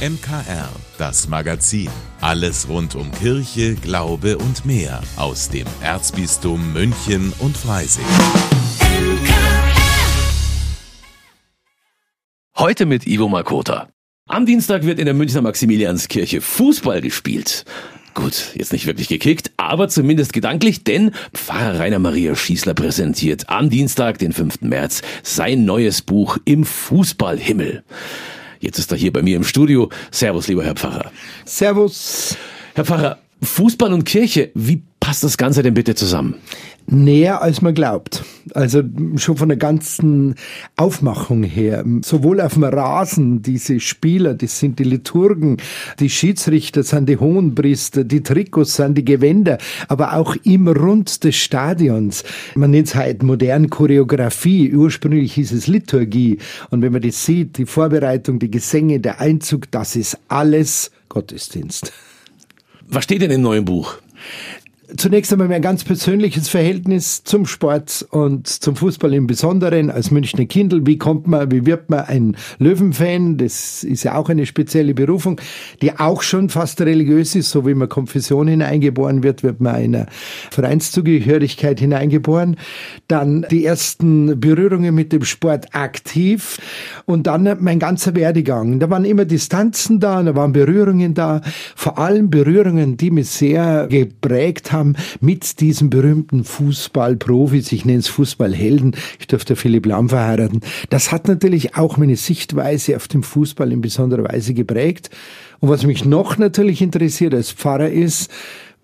MKR, das Magazin. Alles rund um Kirche, Glaube und mehr aus dem Erzbistum München und Freising. Heute mit Ivo Makota. Am Dienstag wird in der Münchner Maximilianskirche Fußball gespielt. Gut, jetzt nicht wirklich gekickt, aber zumindest gedanklich, denn Pfarrer Rainer Maria Schießler präsentiert am Dienstag, den 5. März, sein neues Buch Im Fußballhimmel. Jetzt ist er hier bei mir im Studio. Servus, lieber Herr Pfarrer. Servus. Herr Pfarrer, Fußball und Kirche, wie passt das Ganze denn bitte zusammen? Näher als man glaubt. Also schon von der ganzen Aufmachung her. Sowohl auf dem Rasen, diese Spieler, das sind die Liturgen, die Schiedsrichter sind die Hohenpriester, die Trikots sind die Gewänder, aber auch im Rund des Stadions. Man nennt es halt modern Choreografie. Ursprünglich hieß es Liturgie. Und wenn man das sieht, die Vorbereitung, die Gesänge, der Einzug, das ist alles Gottesdienst. Was steht denn im neuen Buch? Zunächst einmal mein ganz persönliches Verhältnis zum Sport und zum Fußball im Besonderen als Münchner Kindl. Wie kommt man, wie wird man ein Löwenfan? Das ist ja auch eine spezielle Berufung, die auch schon fast religiös ist. So wie man Konfession hineingeboren wird, wird man einer Vereinszugehörigkeit hineingeboren. Dann die ersten Berührungen mit dem Sport aktiv und dann mein ganzer Werdegang. Da waren immer Distanzen da, da waren Berührungen da. Vor allem Berührungen, die mich sehr geprägt haben haben mit diesen berühmten Fußballprofis, ich nenne es Fußballhelden, ich durfte Philipp Lahm verheiraten. Das hat natürlich auch meine Sichtweise auf den Fußball in besonderer Weise geprägt. Und was mich noch natürlich interessiert als Pfarrer ist,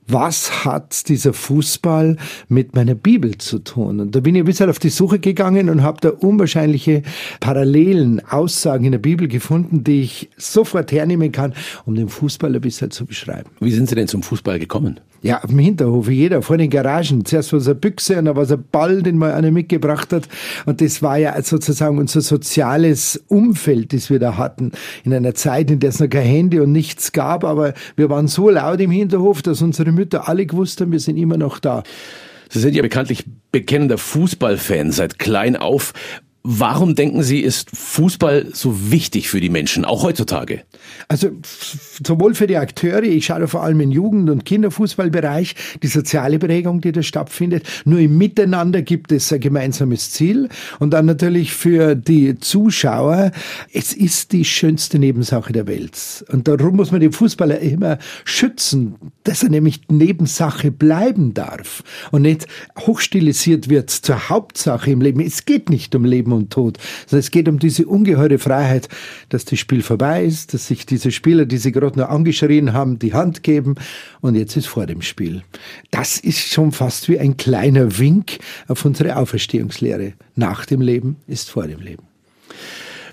was hat dieser Fußball mit meiner Bibel zu tun? Und da bin ich ein bisschen auf die Suche gegangen und habe da unwahrscheinliche Parallelen, Aussagen in der Bibel gefunden, die ich sofort hernehmen kann, um den Fußball ein bisschen zu beschreiben. Wie sind Sie denn zum Fußball gekommen? Ja, auf dem Hinterhof, jeder, vor den Garagen. Zuerst war es eine Büchse und dann war es ein Ball, den mal einer mitgebracht hat. Und das war ja sozusagen unser soziales Umfeld, das wir da hatten. In einer Zeit, in der es noch kein Handy und nichts gab, aber wir waren so laut im Hinterhof, dass unsere Mütter alle gewusst haben, wir sind immer noch da. Sie sind ja bekanntlich bekennender Fußballfan seit klein auf. Warum denken Sie, ist Fußball so wichtig für die Menschen, auch heutzutage? Also sowohl für die Akteure, ich schaue vor allem im Jugend- und Kinderfußballbereich, die soziale Prägung, die da stattfindet. Nur im Miteinander gibt es ein gemeinsames Ziel. Und dann natürlich für die Zuschauer, es ist die schönste Nebensache der Welt. Und darum muss man den Fußballer immer schützen, dass er nämlich Nebensache bleiben darf und nicht hochstilisiert wird zur Hauptsache im Leben. Es geht nicht um Leben und Tod. Also es geht um diese ungeheure Freiheit, dass das Spiel vorbei ist, dass sich diese Spieler, die sie gerade noch angeschrien haben, die Hand geben und jetzt ist vor dem Spiel. Das ist schon fast wie ein kleiner Wink auf unsere Auferstehungslehre. Nach dem Leben ist vor dem Leben.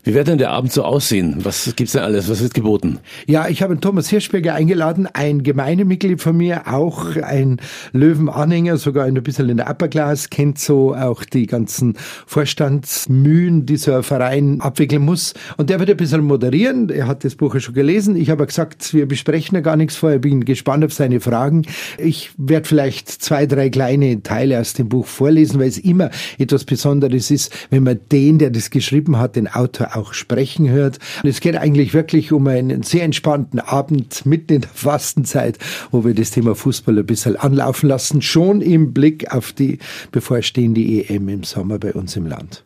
Wie wird denn der Abend so aussehen? Was gibt's denn alles? Was wird geboten? Ja, ich habe Thomas Hirschberger eingeladen, ein Gemeindemitglied von mir, auch ein Löwenanhänger, sogar ein bisschen in der Upper Class, kennt so auch die ganzen Vorstandsmühen, die so ein Verein abwickeln muss. Und der wird ein bisschen moderieren. Er hat das Buch ja schon gelesen. Ich habe gesagt, wir besprechen ja gar nichts vorher. Bin gespannt auf seine Fragen. Ich werde vielleicht zwei, drei kleine Teile aus dem Buch vorlesen, weil es immer etwas Besonderes ist, wenn man den, der das geschrieben hat, den Autor auch sprechen hört. Und es geht eigentlich wirklich um einen sehr entspannten Abend mitten in der Fastenzeit, wo wir das Thema Fußball ein bisschen anlaufen lassen, schon im Blick auf die bevorstehende EM im Sommer bei uns im Land.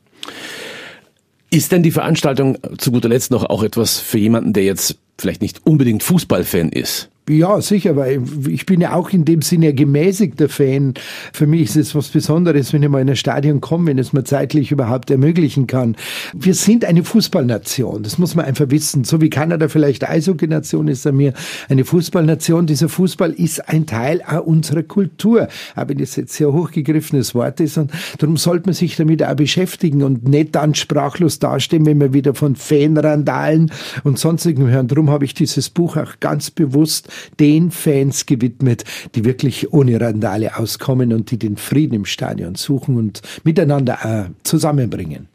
Ist denn die Veranstaltung zu guter Letzt noch auch etwas für jemanden, der jetzt vielleicht nicht unbedingt Fußballfan ist? Ja, sicher, weil ich bin ja auch in dem Sinne ein gemäßigter Fan. Für mich ist es was Besonderes, wenn ich mal in ein Stadion komme, wenn es mir zeitlich überhaupt ermöglichen kann. Wir sind eine Fußballnation, das muss man einfach wissen. So wie Kanada vielleicht Eishockey-Nation ist, er mir eine Fußballnation. Dieser Fußball ist ein Teil unserer Kultur. Aber das jetzt sehr hochgegriffenes Wort ist und darum sollte man sich damit auch beschäftigen und nicht dann sprachlos dastehen, wenn wir wieder von Fanrandalen und sonstigen hören. Darum habe ich dieses Buch auch ganz bewusst den Fans gewidmet, die wirklich ohne Randale auskommen und die den Frieden im Stadion suchen und miteinander äh, zusammenbringen.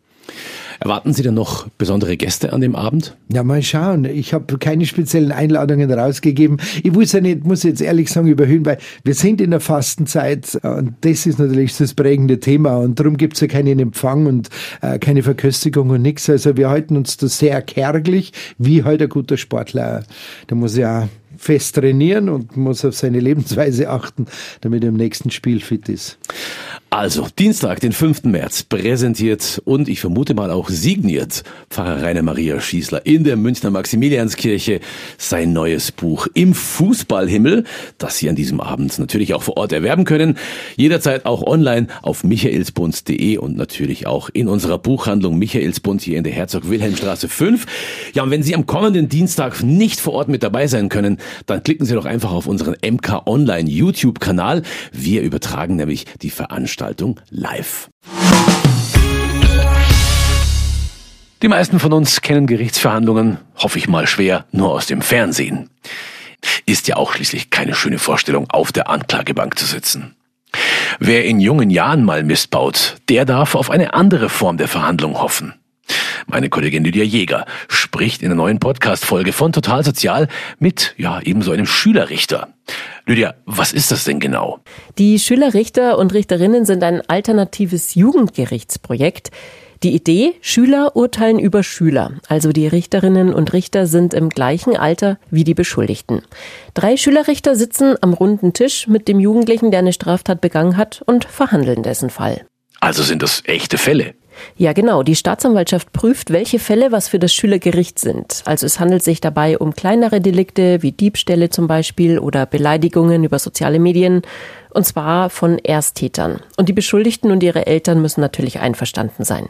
Erwarten Sie denn noch besondere Gäste an dem Abend? Ja, mal schauen. Ich habe keine speziellen Einladungen rausgegeben. Ich muss ja nicht, muss jetzt ehrlich sagen, überhöhen, weil wir sind in der Fastenzeit und das ist natürlich das prägende Thema und darum gibt es ja keinen Empfang und äh, keine Verköstigung und nichts. Also wir halten uns da sehr kärglich, wie halt ein guter Sportler. Da muss ja fest trainieren und muss auf seine Lebensweise achten, damit er im nächsten Spiel fit ist. Also, Dienstag, den 5. März, präsentiert und ich vermute mal auch signiert Pfarrer Rainer Maria Schießler in der Münchner Maximilianskirche sein neues Buch Im Fußballhimmel, das Sie an diesem Abend natürlich auch vor Ort erwerben können. Jederzeit auch online auf michaelsbund.de und natürlich auch in unserer Buchhandlung Michaelsbund hier in der Herzog-Wilhelm-Straße 5. Ja, und wenn Sie am kommenden Dienstag nicht vor Ort mit dabei sein können, dann klicken Sie doch einfach auf unseren MK Online YouTube-Kanal. Wir übertragen nämlich die Veranstaltung Veranstaltung live. Die meisten von uns kennen Gerichtsverhandlungen, hoffe ich mal schwer, nur aus dem Fernsehen. Ist ja auch schließlich keine schöne Vorstellung, auf der Anklagebank zu sitzen. Wer in jungen Jahren mal Mist baut, der darf auf eine andere Form der Verhandlung hoffen. Meine Kollegin Lydia Jäger spricht in der neuen Podcast-Folge von Total Sozial mit, ja, ebenso einem Schülerrichter. Lydia, was ist das denn genau? Die Schülerrichter und Richterinnen sind ein alternatives Jugendgerichtsprojekt. Die Idee, Schüler urteilen über Schüler, also die Richterinnen und Richter sind im gleichen Alter wie die Beschuldigten. Drei Schülerrichter sitzen am runden Tisch mit dem Jugendlichen, der eine Straftat begangen hat, und verhandeln dessen Fall. Also sind das echte Fälle? Ja, genau. Die Staatsanwaltschaft prüft, welche Fälle was für das Schülergericht sind. Also es handelt sich dabei um kleinere Delikte wie Diebstähle zum Beispiel oder Beleidigungen über soziale Medien. Und zwar von Ersttätern. Und die Beschuldigten und ihre Eltern müssen natürlich einverstanden sein.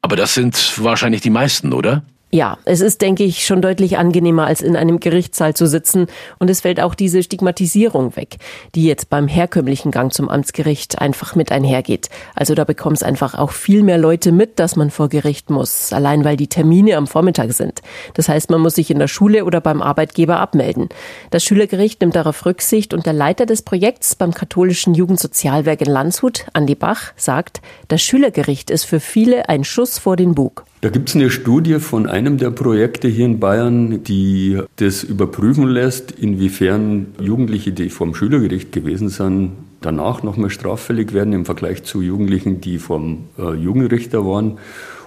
Aber das sind wahrscheinlich die meisten, oder? Ja, es ist, denke ich, schon deutlich angenehmer, als in einem Gerichtssaal zu sitzen. Und es fällt auch diese Stigmatisierung weg, die jetzt beim herkömmlichen Gang zum Amtsgericht einfach mit einhergeht. Also da bekommen es einfach auch viel mehr Leute mit, dass man vor Gericht muss, allein weil die Termine am Vormittag sind. Das heißt, man muss sich in der Schule oder beim Arbeitgeber abmelden. Das Schülergericht nimmt darauf Rücksicht und der Leiter des Projekts beim katholischen Jugendsozialwerk in Landshut, Andi Bach, sagt, das Schülergericht ist für viele ein Schuss vor den Bug. Da gibt es eine Studie von einem der Projekte hier in Bayern, die das überprüfen lässt, inwiefern Jugendliche, die vom Schülergericht gewesen sind, danach nochmal straffällig werden im Vergleich zu Jugendlichen, die vom äh, Jugendrichter waren.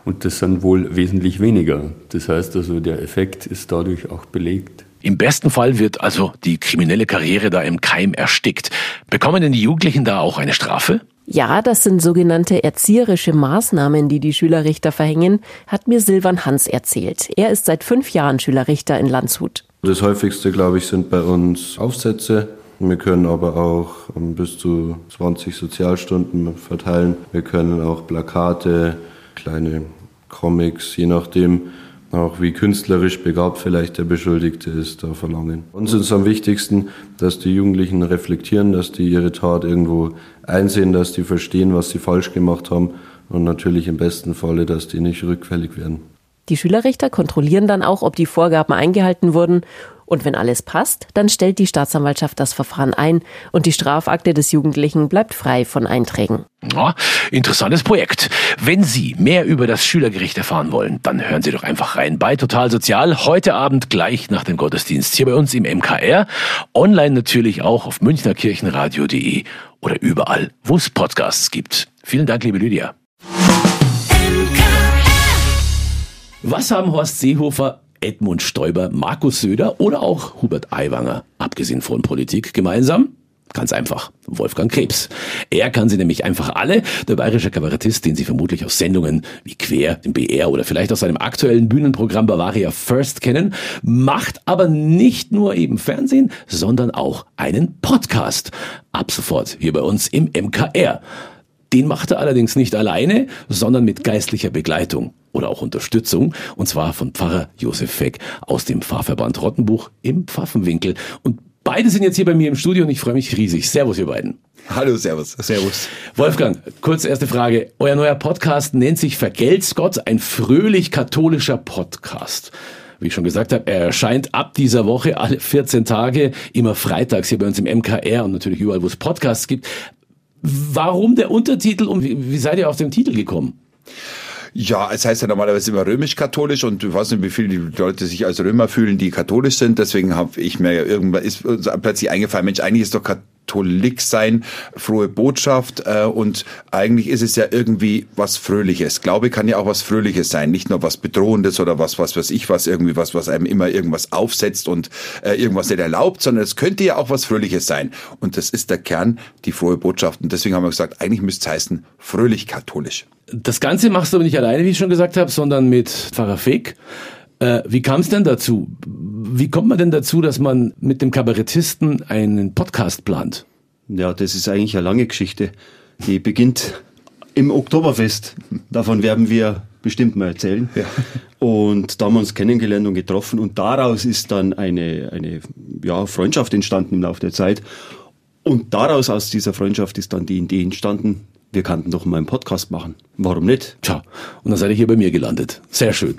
Und das sind wohl wesentlich weniger. Das heißt also, der Effekt ist dadurch auch belegt. Im besten Fall wird also die kriminelle Karriere da im Keim erstickt. Bekommen denn die Jugendlichen da auch eine Strafe? Ja, das sind sogenannte erzieherische Maßnahmen, die die Schülerrichter verhängen, hat mir Silvan Hans erzählt. Er ist seit fünf Jahren Schülerrichter in Landshut. Das häufigste, glaube ich, sind bei uns Aufsätze. Wir können aber auch ähm, bis zu 20 Sozialstunden verteilen. Wir können auch Plakate, kleine Comics, je nachdem, auch wie künstlerisch begabt vielleicht der Beschuldigte ist, da verlangen. Uns ist es am wichtigsten, dass die Jugendlichen reflektieren, dass die ihre Tat irgendwo einsehen, dass die verstehen, was sie falsch gemacht haben und natürlich im besten Falle, dass die nicht rückfällig werden. Die Schülerrichter kontrollieren dann auch, ob die Vorgaben eingehalten wurden und wenn alles passt, dann stellt die Staatsanwaltschaft das Verfahren ein und die Strafakte des Jugendlichen bleibt frei von Einträgen. Ja, interessantes Projekt. Wenn Sie mehr über das Schülergericht erfahren wollen, dann hören Sie doch einfach rein bei Total Sozial. Heute Abend gleich nach dem Gottesdienst hier bei uns im MKR. Online natürlich auch auf münchnerkirchenradio.de oder überall, wo es Podcasts gibt. Vielen Dank, liebe Lydia. Was haben Horst Seehofer Edmund Stoiber, Markus Söder oder auch Hubert Aiwanger, abgesehen von Politik, gemeinsam? Ganz einfach, Wolfgang Krebs. Er kann sie nämlich einfach alle, der bayerische Kabarettist, den Sie vermutlich aus Sendungen wie Quer, dem BR oder vielleicht aus seinem aktuellen Bühnenprogramm Bavaria First kennen, macht aber nicht nur eben Fernsehen, sondern auch einen Podcast. Ab sofort hier bei uns im MKR. Den macht er allerdings nicht alleine, sondern mit geistlicher Begleitung oder auch Unterstützung, und zwar von Pfarrer Josef Feck aus dem Pfarrverband Rottenbuch im Pfaffenwinkel. Und beide sind jetzt hier bei mir im Studio und ich freue mich riesig. Servus, ihr beiden. Hallo, Servus. Servus. Wolfgang, kurz erste Frage. Euer neuer Podcast nennt sich Vergelt's Gott, ein fröhlich katholischer Podcast. Wie ich schon gesagt habe, er erscheint ab dieser Woche alle 14 Tage, immer freitags hier bei uns im MKR und natürlich überall, wo es Podcasts gibt. Warum der Untertitel und wie, wie seid ihr auf den Titel gekommen? Ja, es heißt ja normalerweise immer römisch-katholisch und du weißt nicht, wie viele Leute sich als Römer fühlen, die katholisch sind. Deswegen habe ich mir irgendwann ist plötzlich eingefallen, Mensch, eigentlich ist doch Katholik sein, frohe Botschaft äh, und eigentlich ist es ja irgendwie was Fröhliches. Glaube kann ja auch was Fröhliches sein, nicht nur was Bedrohendes oder was, was weiß ich was, irgendwie was, was einem immer irgendwas aufsetzt und äh, irgendwas nicht erlaubt, sondern es könnte ja auch was Fröhliches sein. Und das ist der Kern, die frohe Botschaft. Und deswegen haben wir gesagt, eigentlich müsste es heißen, fröhlich katholisch. Das Ganze machst du aber nicht alleine, wie ich schon gesagt habe, sondern mit Pfarrer Feg. Äh, wie kam es denn dazu? Wie kommt man denn dazu, dass man mit dem Kabarettisten einen Podcast plant? Ja, das ist eigentlich eine lange Geschichte. Die beginnt im Oktoberfest. Davon werden wir bestimmt mal erzählen. Ja. Und da haben wir uns kennengelernt und getroffen und daraus ist dann eine, eine ja, Freundschaft entstanden im Laufe der Zeit. Und daraus, aus dieser Freundschaft, ist dann die Idee entstanden, wir könnten doch mal einen Podcast machen. Warum nicht? Tja, und dann seid ihr hier bei mir gelandet. Sehr schön.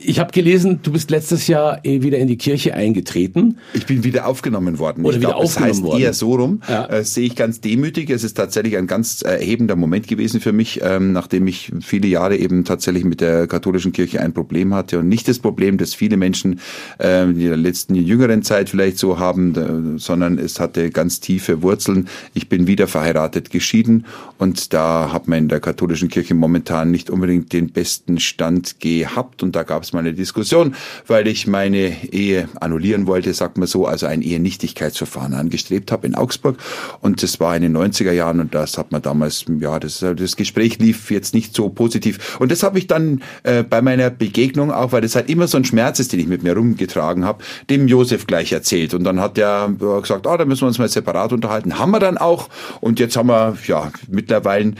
Ich habe gelesen, du bist letztes Jahr eh wieder in die Kirche eingetreten. Ich bin wieder aufgenommen worden. Oder ich wieder glaub, aufgenommen es heißt worden. eher so rum. Ja. Äh, sehe ich ganz demütig. Es ist tatsächlich ein ganz erhebender Moment gewesen für mich, ähm, nachdem ich viele Jahre eben tatsächlich mit der katholischen Kirche ein Problem hatte und nicht das Problem, das viele Menschen äh, in der letzten jüngeren Zeit vielleicht so haben, äh, sondern es hatte ganz tiefe Wurzeln. Ich bin wieder verheiratet, geschieden und da hat man in der katholischen Kirche momentan nicht unbedingt den besten Stand gehabt und da gab es mal eine Diskussion, weil ich meine Ehe annullieren wollte, sagt man so, also ein Ehenichtigkeitsverfahren angestrebt habe in Augsburg. Und das war in den 90er Jahren und das hat man damals, ja, das, das Gespräch lief jetzt nicht so positiv. Und das habe ich dann äh, bei meiner Begegnung auch, weil das halt immer so ein Schmerz ist, den ich mit mir rumgetragen habe, dem Josef gleich erzählt. Und dann hat er gesagt, ah, da müssen wir uns mal separat unterhalten, haben wir dann auch. Und jetzt haben wir, ja, mittlerweile And.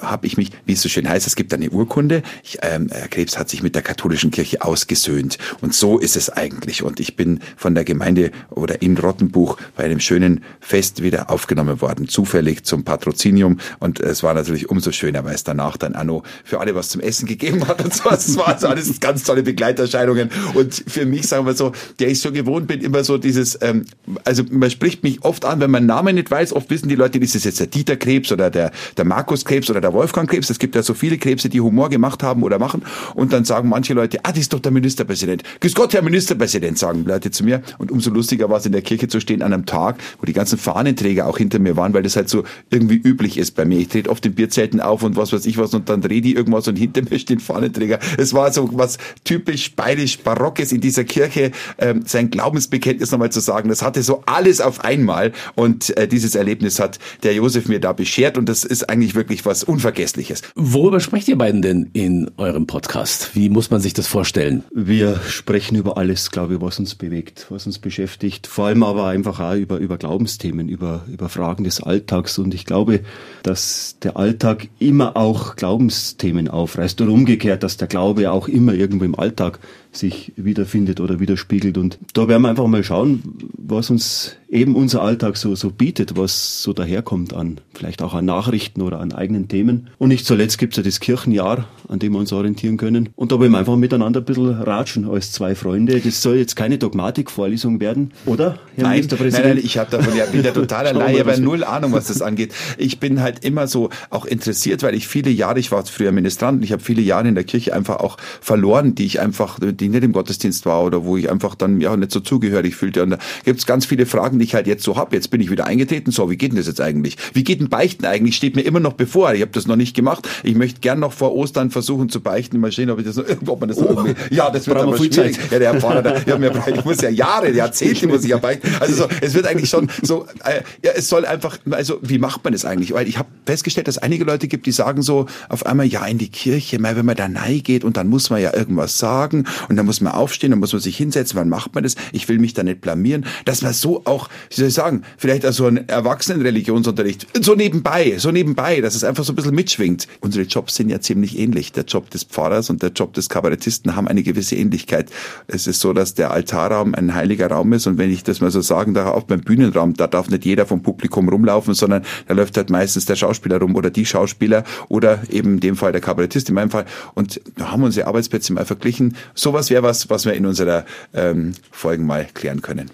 Habe ich mich, wie es so schön heißt, es gibt eine Urkunde. Ich, ähm, Krebs hat sich mit der katholischen Kirche ausgesöhnt. Und so ist es eigentlich. Und ich bin von der Gemeinde oder in Rottenbuch bei einem schönen Fest wieder aufgenommen worden, zufällig zum Patrozinium. Und es war natürlich umso schöner, weil es danach dann Anno für alle was zum Essen gegeben hat. Und so. Es war also alles ganz tolle Begleiterscheinungen. Und für mich, sagen wir so, der ich so gewohnt bin, immer so dieses, ähm, also man spricht mich oft an, wenn man Namen nicht weiß. Oft wissen die Leute, ist es jetzt der Dieter Krebs oder der, der Markus Krebs oder der Wolfgang Krebs. Es gibt ja so viele Krebse, die Humor gemacht haben oder machen. Und dann sagen manche Leute, ah, das ist doch der Ministerpräsident. Grüß Gott, Herr Ministerpräsident, sagen Leute zu mir. Und umso lustiger war es in der Kirche zu stehen an einem Tag, wo die ganzen Fahnenträger auch hinter mir waren, weil das halt so irgendwie üblich ist bei mir. Ich trete oft in Bierzelten auf und was weiß ich was und dann drehe die irgendwas und hinter mir stehen Fahnenträger. Es war so was typisch bayerisch Barockes in dieser Kirche, ähm, sein Glaubensbekenntnis nochmal zu sagen. Das hatte so alles auf einmal und äh, dieses Erlebnis hat der Josef mir da beschert und das ist eigentlich wirklich was Unvergessliches. Worüber sprecht ihr beiden denn in eurem Podcast? Wie muss man sich das vorstellen? Wir sprechen über alles, glaube ich, was uns bewegt, was uns beschäftigt. Vor allem aber einfach auch über, über Glaubensthemen, über, über Fragen des Alltags. Und ich glaube, dass der Alltag immer auch Glaubensthemen aufreißt und umgekehrt, dass der Glaube auch immer irgendwo im Alltag sich wiederfindet oder widerspiegelt. Und da werden wir einfach mal schauen, was uns eben unser Alltag so, so bietet, was so daherkommt an, vielleicht auch an Nachrichten oder an eigenen Themen. Und nicht zuletzt gibt's ja das Kirchenjahr, an dem wir uns orientieren können. Und da wollen wir einfach miteinander ein bisschen ratschen als zwei Freunde. Das soll jetzt keine Dogmatikvorlesung werden, oder, Herr nein? Nein, nein, ich habe davon ja bin ja totaler Laie, aber null Ahnung, was das angeht. Ich bin halt immer so auch interessiert, weil ich viele Jahre, ich war früher Ministrant und ich habe viele Jahre in der Kirche einfach auch verloren, die ich einfach, die nicht im Gottesdienst war oder wo ich einfach dann ja nicht so zugehörig fühlte. Und da gibt's ganz viele Fragen, die ich halt jetzt so hab. Jetzt bin ich wieder eingetreten. So, wie geht denn das jetzt eigentlich? Wie geht denn Beichten eigentlich? Steht mir immer noch bevor. Ich habe das noch nicht gemacht. Ich möchte gern noch vor Ostern versuchen zu beichten. Mal sehen, ob ich das noch, ob man das irgendwie. Ja, das wird aber schwierig. Zeit. Ja, der Herr Pfarrer, der, ja, mir, ich muss ja Jahre, Jahrzehnte muss ich ja beichten. Also so, es wird eigentlich schon so, äh, ja, es soll einfach, also wie macht man das eigentlich? Weil ich habe festgestellt, dass einige Leute gibt, die sagen so auf einmal, ja, in die Kirche, mal wenn man da geht und dann muss man ja irgendwas sagen und dann muss man aufstehen, dann muss man sich hinsetzen, wann macht man das? Ich will mich da nicht blamieren. Dass man so auch, wie soll ich sagen, vielleicht also ein Erwachsenenreligionsunterricht, so nebenbei, so nebenbei, dass es einfach so ein bisschen mitschwingt. Unsere Jobs sind ja ziemlich ähnlich. Der Job des Pfarrers und der Job des Kabarettisten haben eine gewisse Ähnlichkeit. Es ist so, dass der Altarraum ein heiliger Raum ist und wenn ich das mal so sagen darf, auch beim Bühnenraum, da darf nicht jeder vom Publikum rumlaufen, sondern da läuft halt meistens der Schauspieler rum oder die Schauspieler oder eben in dem Fall der Kabarettist in meinem Fall. Und da haben wir unsere Arbeitsplätze mal verglichen. Sowas wäre was, was wir in unserer ähm, Folgen mal klären können.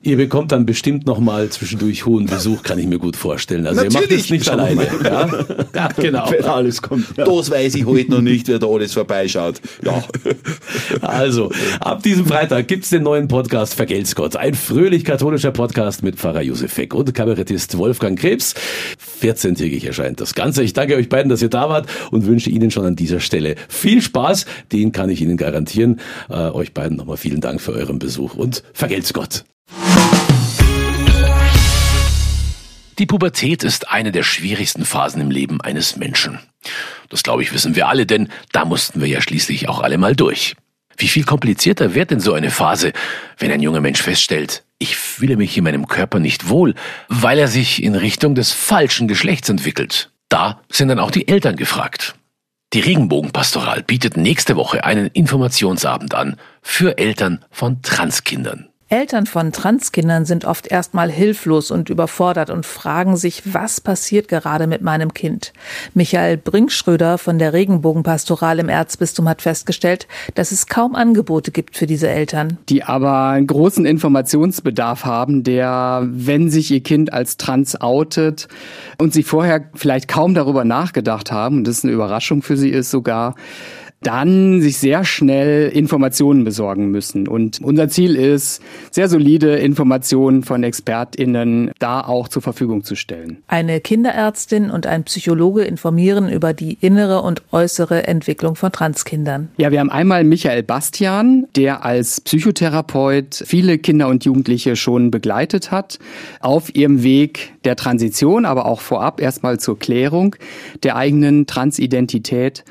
Ihr bekommt dann bestimmt noch mal zwischendurch hohen Besuch, kann ich mir gut vorstellen. Also ihr macht Natürlich, es nicht schauen alleine. Ja? ja, genau. Wenn alles kommt. Ja. Das weiß ich heute noch nicht, wer da alles vorbeischaut. Ja. Also, ab diesem Freitag gibt's den neuen Podcast Vergelt's Gott. Ein fröhlich katholischer Podcast mit Pfarrer Josef Feck und Kabarettist Wolfgang Krebs. 14-tägig erscheint das Ganze. Ich danke euch beiden, dass ihr da wart und wünsche Ihnen schon an dieser Stelle viel Spaß. Den kann ich Ihnen garantieren. Äh, euch beiden nochmal vielen Dank für euren Besuch und Vergelt's Gott. Die Pubertät ist eine der schwierigsten Phasen im Leben eines Menschen. Das glaube ich wissen wir alle, denn da mussten wir ja schließlich auch alle mal durch. Wie viel komplizierter wird denn so eine Phase, wenn ein junger Mensch feststellt, ich fühle mich in meinem Körper nicht wohl, weil er sich in Richtung des falschen Geschlechts entwickelt. Da sind dann auch die Eltern gefragt. Die Regenbogenpastoral bietet nächste Woche einen Informationsabend an für Eltern von Transkindern. Eltern von Transkindern sind oft erstmal hilflos und überfordert und fragen sich, was passiert gerade mit meinem Kind. Michael Brinkschröder von der Regenbogenpastoral im Erzbistum hat festgestellt, dass es kaum Angebote gibt für diese Eltern. Die aber einen großen Informationsbedarf haben, der, wenn sich ihr Kind als trans outet und sie vorher vielleicht kaum darüber nachgedacht haben, und das eine Überraschung für sie ist sogar, dann sich sehr schnell Informationen besorgen müssen. Und unser Ziel ist, sehr solide Informationen von ExpertInnen da auch zur Verfügung zu stellen. Eine Kinderärztin und ein Psychologe informieren über die innere und äußere Entwicklung von Transkindern. Ja, wir haben einmal Michael Bastian, der als Psychotherapeut viele Kinder und Jugendliche schon begleitet hat auf ihrem Weg der Transition, aber auch vorab erstmal zur Klärung der eigenen Transidentität.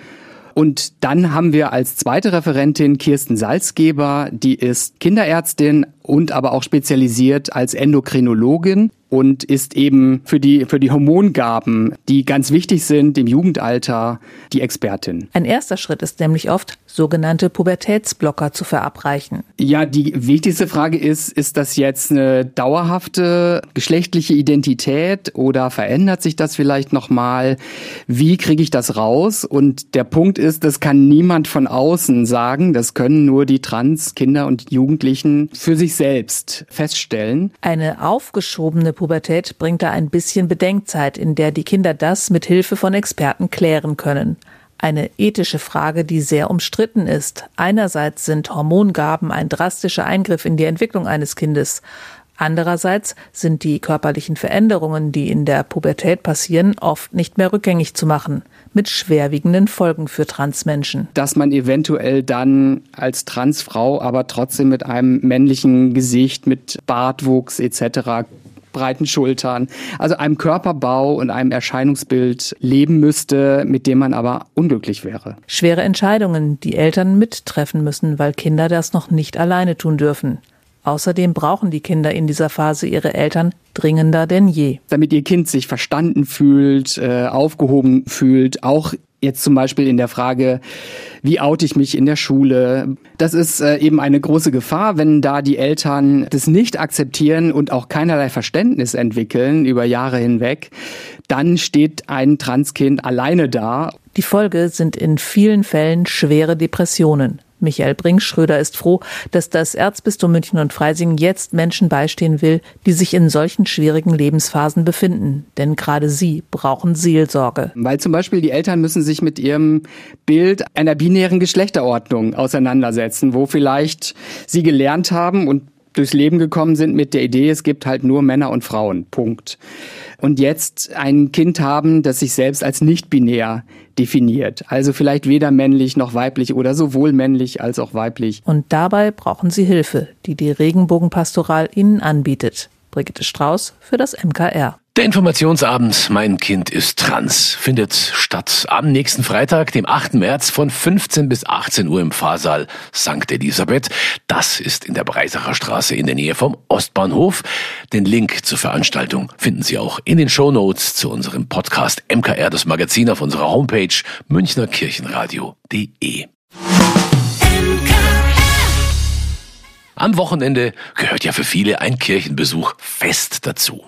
Und dann haben wir als zweite Referentin Kirsten Salzgeber, die ist Kinderärztin und aber auch spezialisiert als Endokrinologin und ist eben für die, für die Hormongaben, die ganz wichtig sind im Jugendalter, die Expertin. Ein erster Schritt ist nämlich oft, sogenannte Pubertätsblocker zu verabreichen. Ja, die wichtigste Frage ist, ist das jetzt eine dauerhafte geschlechtliche Identität oder verändert sich das vielleicht nochmal? Wie kriege ich das raus? Und der Punkt ist, das kann niemand von außen sagen, das können nur die Trans-Kinder und Jugendlichen für sich selbst feststellen. Eine aufgeschobene Pubertät bringt da ein bisschen Bedenkzeit, in der die Kinder das mit Hilfe von Experten klären können. Eine ethische Frage, die sehr umstritten ist. Einerseits sind Hormongaben ein drastischer Eingriff in die Entwicklung eines Kindes. Andererseits sind die körperlichen Veränderungen, die in der Pubertät passieren, oft nicht mehr rückgängig zu machen, mit schwerwiegenden Folgen für Transmenschen. Dass man eventuell dann als Transfrau aber trotzdem mit einem männlichen Gesicht, mit Bartwuchs etc breiten Schultern, also einem Körperbau und einem Erscheinungsbild leben müsste, mit dem man aber unglücklich wäre. Schwere Entscheidungen, die Eltern mittreffen müssen, weil Kinder das noch nicht alleine tun dürfen. Außerdem brauchen die Kinder in dieser Phase ihre Eltern dringender denn je. Damit ihr Kind sich verstanden fühlt, äh, aufgehoben fühlt, auch jetzt zum Beispiel in der Frage, wie oute ich mich in der Schule? Das ist äh, eben eine große Gefahr, wenn da die Eltern das nicht akzeptieren und auch keinerlei Verständnis entwickeln über Jahre hinweg, dann steht ein Transkind alleine da. Die Folge sind in vielen Fällen schwere Depressionen. Michael Brinkschröder ist froh, dass das Erzbistum München und Freising jetzt Menschen beistehen will, die sich in solchen schwierigen Lebensphasen befinden. Denn gerade sie brauchen Seelsorge. Weil zum Beispiel die Eltern müssen sich mit ihrem Bild einer binären Geschlechterordnung auseinandersetzen, wo vielleicht sie gelernt haben und durchs Leben gekommen sind mit der Idee, es gibt halt nur Männer und Frauen. Punkt. Und jetzt ein Kind haben, das sich selbst als nicht binär definiert. Also vielleicht weder männlich noch weiblich oder sowohl männlich als auch weiblich. Und dabei brauchen sie Hilfe, die die Regenbogenpastoral ihnen anbietet. Brigitte Strauß für das MKR. Der Informationsabend Mein Kind ist trans findet statt am nächsten Freitag, dem 8. März von 15 bis 18 Uhr im Pfarrsaal St. Elisabeth. Das ist in der Breisacher Straße in der Nähe vom Ostbahnhof. Den Link zur Veranstaltung finden Sie auch in den Show Notes zu unserem Podcast MKR, das Magazin auf unserer Homepage münchnerkirchenradio.de. Am Wochenende gehört ja für viele ein Kirchenbesuch fest dazu.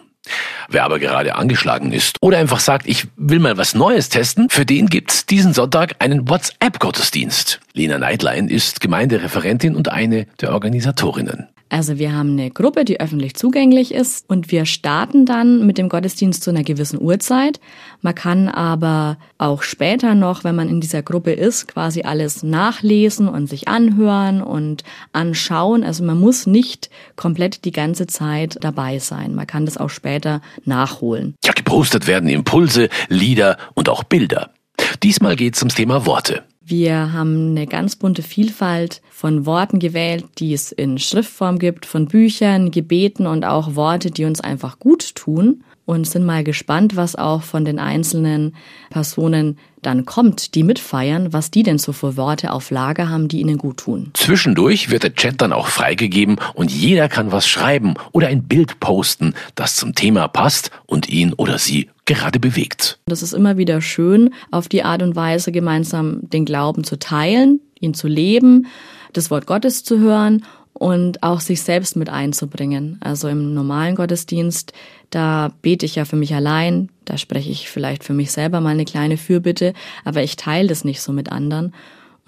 Wer aber gerade angeschlagen ist oder einfach sagt, ich will mal was Neues testen, für den gibt's diesen Sonntag einen WhatsApp-Gottesdienst. Lena Neidlein ist Gemeindereferentin und eine der Organisatorinnen. Also wir haben eine Gruppe, die öffentlich zugänglich ist und wir starten dann mit dem Gottesdienst zu einer gewissen Uhrzeit. Man kann aber auch später noch, wenn man in dieser Gruppe ist, quasi alles nachlesen und sich anhören und anschauen. Also man muss nicht komplett die ganze Zeit dabei sein. Man kann das auch später nachholen. Ja, gepostet werden Impulse, Lieder und auch Bilder. Diesmal geht es ums Thema Worte. Wir haben eine ganz bunte Vielfalt von Worten gewählt, die es in Schriftform gibt, von Büchern, Gebeten und auch Worte, die uns einfach gut tun und sind mal gespannt, was auch von den einzelnen Personen dann kommt, die mitfeiern, was die denn so für Worte auf Lager haben, die ihnen gut tun. Zwischendurch wird der Chat dann auch freigegeben und jeder kann was schreiben oder ein Bild posten, das zum Thema passt und ihn oder sie gerade bewegt. Das ist immer wieder schön, auf die Art und Weise gemeinsam den Glauben zu teilen, ihn zu leben, das Wort Gottes zu hören und auch sich selbst mit einzubringen. Also im normalen Gottesdienst, da bete ich ja für mich allein, da spreche ich vielleicht für mich selber mal eine kleine Fürbitte, aber ich teile das nicht so mit anderen.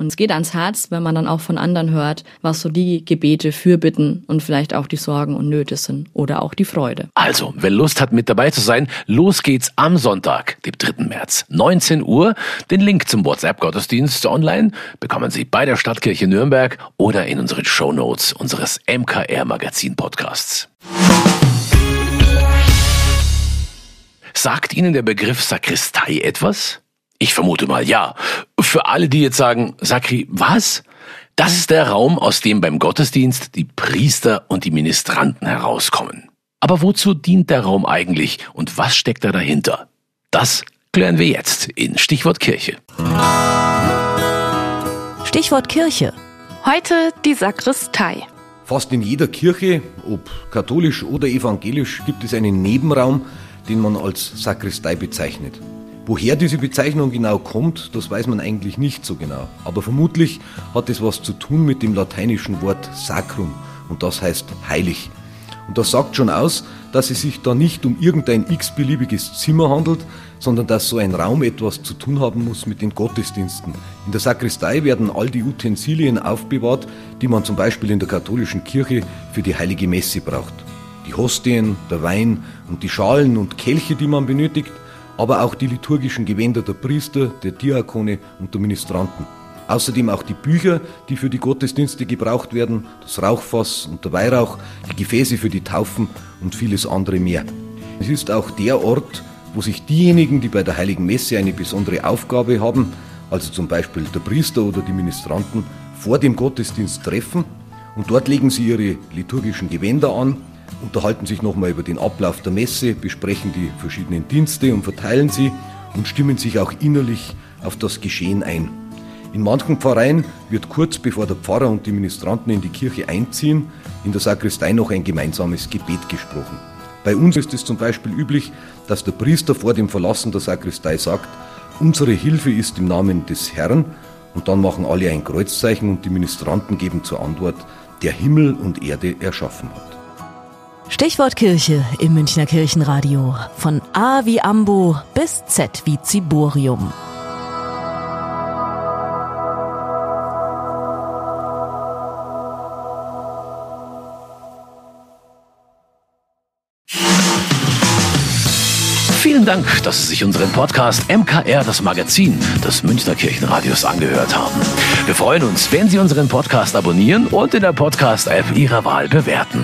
Und es geht ans Herz, wenn man dann auch von anderen hört, was so die Gebete, Fürbitten und vielleicht auch die Sorgen und Nöte sind oder auch die Freude. Also, wer Lust hat, mit dabei zu sein, los geht's am Sonntag, dem 3. März, 19 Uhr. Den Link zum WhatsApp-Gottesdienst online bekommen Sie bei der Stadtkirche Nürnberg oder in unseren Show Notes unseres MKR-Magazin-Podcasts. Sagt Ihnen der Begriff Sakristei etwas? Ich vermute mal ja. Für alle, die jetzt sagen, Sakri, was? Das ist der Raum, aus dem beim Gottesdienst die Priester und die Ministranten herauskommen. Aber wozu dient der Raum eigentlich und was steckt da dahinter? Das klären wir jetzt in Stichwort Kirche. Stichwort Kirche. Heute die Sakristei. Fast in jeder Kirche, ob katholisch oder evangelisch, gibt es einen Nebenraum, den man als Sakristei bezeichnet. Woher diese Bezeichnung genau kommt, das weiß man eigentlich nicht so genau. Aber vermutlich hat es was zu tun mit dem lateinischen Wort sacrum und das heißt heilig. Und das sagt schon aus, dass es sich da nicht um irgendein x-beliebiges Zimmer handelt, sondern dass so ein Raum etwas zu tun haben muss mit den Gottesdiensten. In der Sakristei werden all die Utensilien aufbewahrt, die man zum Beispiel in der katholischen Kirche für die heilige Messe braucht. Die Hostien, der Wein und die Schalen und Kelche, die man benötigt, aber auch die liturgischen Gewänder der Priester, der Diakone und der Ministranten. Außerdem auch die Bücher, die für die Gottesdienste gebraucht werden, das Rauchfass und der Weihrauch, die Gefäße für die Taufen und vieles andere mehr. Es ist auch der Ort, wo sich diejenigen, die bei der Heiligen Messe eine besondere Aufgabe haben, also zum Beispiel der Priester oder die Ministranten, vor dem Gottesdienst treffen und dort legen sie ihre liturgischen Gewänder an unterhalten sich nochmal über den Ablauf der Messe, besprechen die verschiedenen Dienste und verteilen sie und stimmen sich auch innerlich auf das Geschehen ein. In manchen Pfarreien wird kurz bevor der Pfarrer und die Ministranten in die Kirche einziehen, in der Sakristei noch ein gemeinsames Gebet gesprochen. Bei uns ist es zum Beispiel üblich, dass der Priester vor dem Verlassen der Sakristei sagt, unsere Hilfe ist im Namen des Herrn und dann machen alle ein Kreuzzeichen und die Ministranten geben zur Antwort, der Himmel und Erde erschaffen hat. Stichwort Kirche im Münchner Kirchenradio. Von A wie Ambo bis Z wie Ziborium. Vielen Dank, dass Sie sich unseren Podcast MKR, das Magazin des Münchner Kirchenradios, angehört haben. Wir freuen uns, wenn Sie unseren Podcast abonnieren und in der Podcast-App Ihrer Wahl bewerten.